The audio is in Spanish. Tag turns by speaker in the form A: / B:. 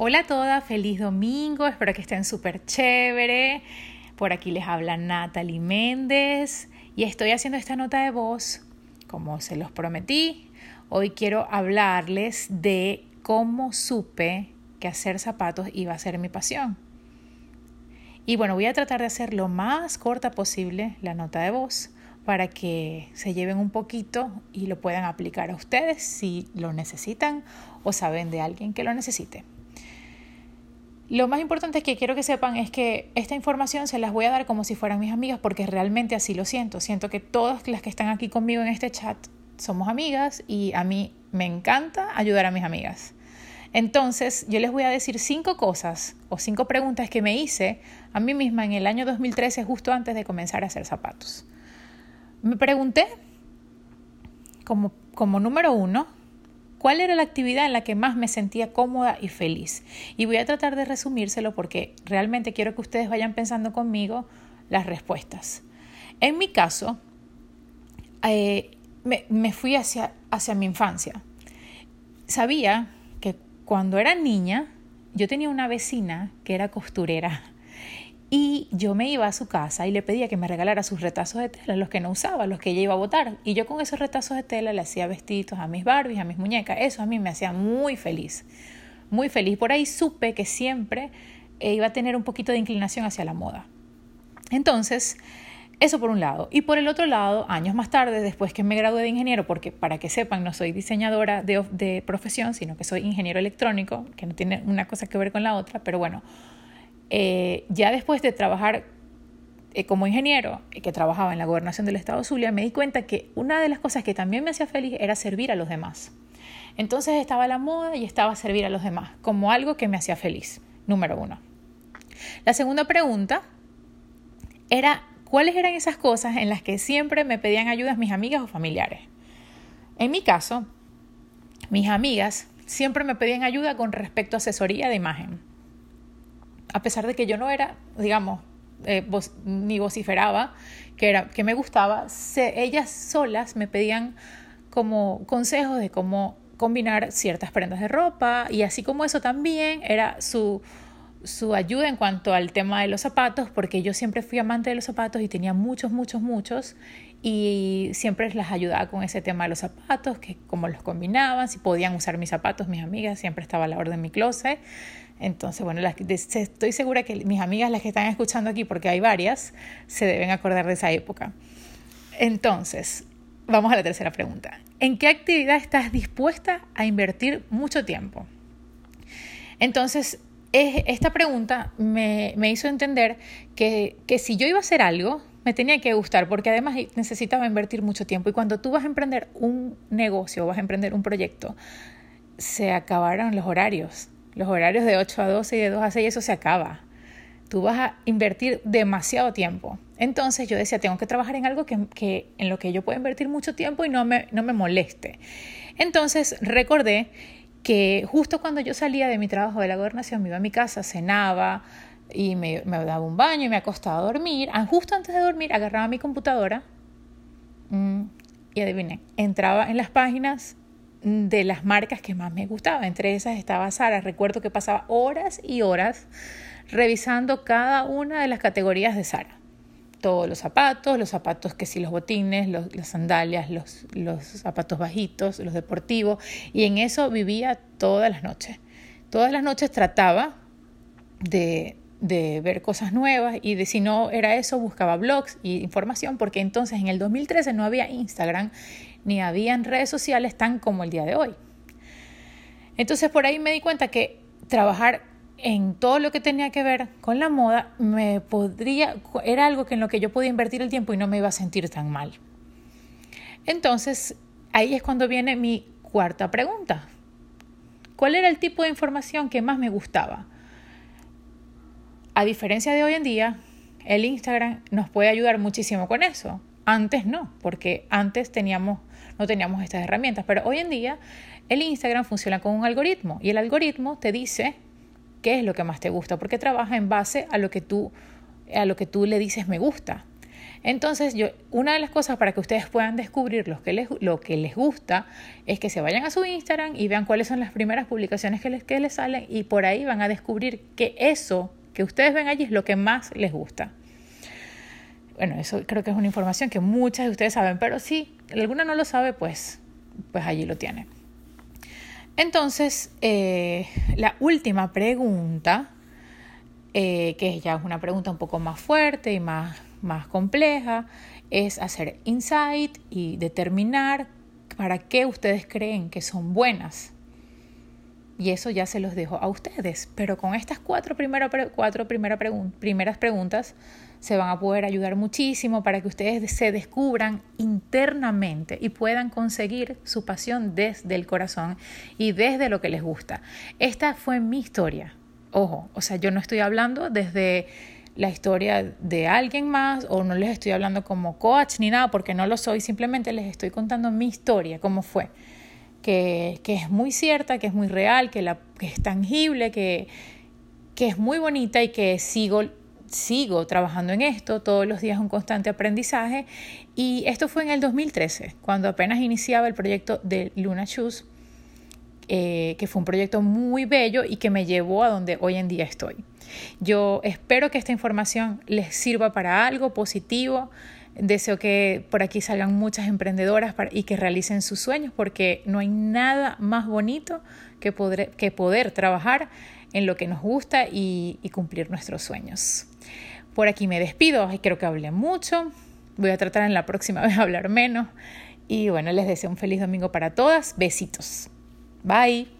A: Hola a todas, feliz domingo, espero que estén súper chévere. Por aquí les habla Natalie Méndez y estoy haciendo esta nota de voz, como se los prometí. Hoy quiero hablarles de cómo supe que hacer zapatos iba a ser mi pasión. Y bueno, voy a tratar de hacer lo más corta posible la nota de voz para que se lleven un poquito y lo puedan aplicar a ustedes si lo necesitan o saben de alguien que lo necesite. Lo más importante que quiero que sepan es que esta información se las voy a dar como si fueran mis amigas porque realmente así lo siento. Siento que todas las que están aquí conmigo en este chat somos amigas y a mí me encanta ayudar a mis amigas. Entonces, yo les voy a decir cinco cosas o cinco preguntas que me hice a mí misma en el año 2013, justo antes de comenzar a hacer zapatos. Me pregunté, como, como número uno, cuál era la actividad en la que más me sentía cómoda y feliz. Y voy a tratar de resumírselo porque realmente quiero que ustedes vayan pensando conmigo las respuestas. En mi caso, eh, me, fui hacia, hacia mi infancia. Sabía que cuando era niña, yo tenía una vecina que era costurera y yo me iba a su casa y le pedía que me regalara sus retazos de tela, los que no usaba, los que ella iba a botar. Y yo con esos retazos de tela le hacía vestidos a mis Barbies, a mis muñecas. Eso a mí me hacía muy feliz. Muy feliz. Por ahí supe que siempre eh, iba a tener un poquito de inclinación hacia la moda. Entonces, eso por un lado. Y por el otro lado, años más tarde, después que me gradué de ingeniero, porque para que sepan, no soy diseñadora de, de profesión, sino que soy ingeniero electrónico, que no tiene una cosa que ver con la otra, pero bueno eh, ya después de trabajar eh, como ingeniero, y que trabajaba en la gobernación del estado Zulia, me di cuenta que una de las cosas que también me hacía feliz era servir a los demás. Entonces estaba la moda y estaba servir a los demás, como algo que me hacía feliz, número uno. La segunda pregunta era cuáles eran esas cosas en las que siempre me pedían ayudas mis amigas o familiares. En mi caso, mis amigas siempre me pedían ayuda con respecto a asesoría de imagen a pesar de que yo no era, digamos, eh, ni vociferaba, que, era, que me gustaba, ellas solas me pedían como consejos de cómo combinar ciertas prendas de ropa y así como eso también era su, su ayuda en cuanto al tema de los zapatos, porque yo siempre fui amante de los zapatos y tenía muchos, muchos, muchos y siempre las ayudaba con ese tema de los zapatos, que cómo los combinaban, si podían usar mis zapatos, mis amigas, siempre estaba a la orden en mi closet. Entonces, bueno, estoy segura que mis amigas, las que están escuchando aquí, porque hay varias, se deben acordar de esa época. Entonces, vamos a la tercera pregunta. ¿En qué actividad estás dispuesta a invertir mucho tiempo? Entonces, esta pregunta me, hizo entender que, que si yo iba a hacer algo, me tenía que gustar porque además necesitaba invertir mucho tiempo y cuando tú vas a emprender un negocio vas a emprender un proyecto, se acabaron los horarios los horarios de 8 a 12 y de 2 a 6, eso se acaba. Tú vas a invertir demasiado tiempo. Entonces yo decía, tengo que trabajar en algo que, en lo que yo pueda invertir mucho tiempo y no me, no me moleste. Entonces recordé que justo cuando yo salía de mi trabajo de la gobernación, me iba a mi casa, cenaba y me, daba un baño y me acostaba a dormir. Ah, justo antes de dormir agarraba mi computadora mm, y adiviné, entraba en las páginas de las marcas que más me gustaba. Entre esas estaba Sara. Recuerdo que pasaba horas y horas revisando cada una de las categorías de Sara. Todos los zapatos, los zapatos que sí, los botines, los, las sandalias, los, zapatos bajitos, los deportivos. Y en eso vivía todas las noches. Todas las noches trataba de, de ver cosas nuevas y de si no era eso buscaba blogs y información porque entonces en el 2013 no había Instagram ni habían redes sociales tan como el día de hoy. Entonces por ahí me di cuenta que trabajar en todo lo que tenía que ver con la moda me podría era algo que en lo que yo podía invertir el tiempo y no me iba a sentir tan mal. Entonces, ahí es cuando viene mi cuarta pregunta. ¿Cuál era el tipo de información que más me gustaba? A diferencia de hoy en día, el Instagram nos puede ayudar muchísimo con eso. Antes no, porque antes teníamos, no teníamos estas herramientas, pero hoy en día el Instagram funciona con un algoritmo y el algoritmo te dice qué es lo que más te gusta, porque trabaja en base a lo que tú, a lo que tú le dices me gusta. Entonces, yo, una de las cosas para que ustedes puedan descubrir lo que, les, lo que les gusta es que se vayan a su Instagram y vean cuáles son las primeras publicaciones que les, que les salen y por ahí van a descubrir que eso que ustedes ven allí es lo que más les gusta. Bueno, eso creo que es una información que muchas de ustedes saben, pero si alguna no lo sabe, pues, pues allí lo tiene. Entonces, eh, la última pregunta, eh, que ya es una pregunta un poco más fuerte y más, más compleja, es hacer insight y determinar para qué ustedes creen que son buenas. Y eso ya se los dejo a ustedes. Pero con estas cuatro, cuatro primeras preguntas se van a poder ayudar muchísimo para que ustedes se descubran internamente y puedan conseguir su pasión desde el corazón y desde lo que les gusta. Esta fue mi historia. Ojo, o sea, yo no estoy hablando desde la historia de alguien más o no les estoy hablando como coach ni nada porque no lo soy, simplemente les estoy contando mi historia, cómo fue. Que, que es muy cierta, que es muy real, que, la, que es tangible, que, que es muy bonita y que sigo sigo trabajando en esto, todos los días un constante aprendizaje y esto fue en el 2013, cuando apenas iniciaba el proyecto de Luna Shoes, eh, que fue un proyecto muy bello y que me llevó a donde hoy en día estoy. Yo espero que esta información les sirva para algo positivo. Deseo que por aquí salgan muchas emprendedoras y que realicen sus sueños porque no hay nada más bonito que poder, que poder trabajar en lo que nos gusta y, y cumplir nuestros sueños. Por aquí me despido, creo que hablé mucho, voy a tratar en la próxima vez hablar menos. Y bueno, les deseo un feliz domingo para todas, besitos, bye.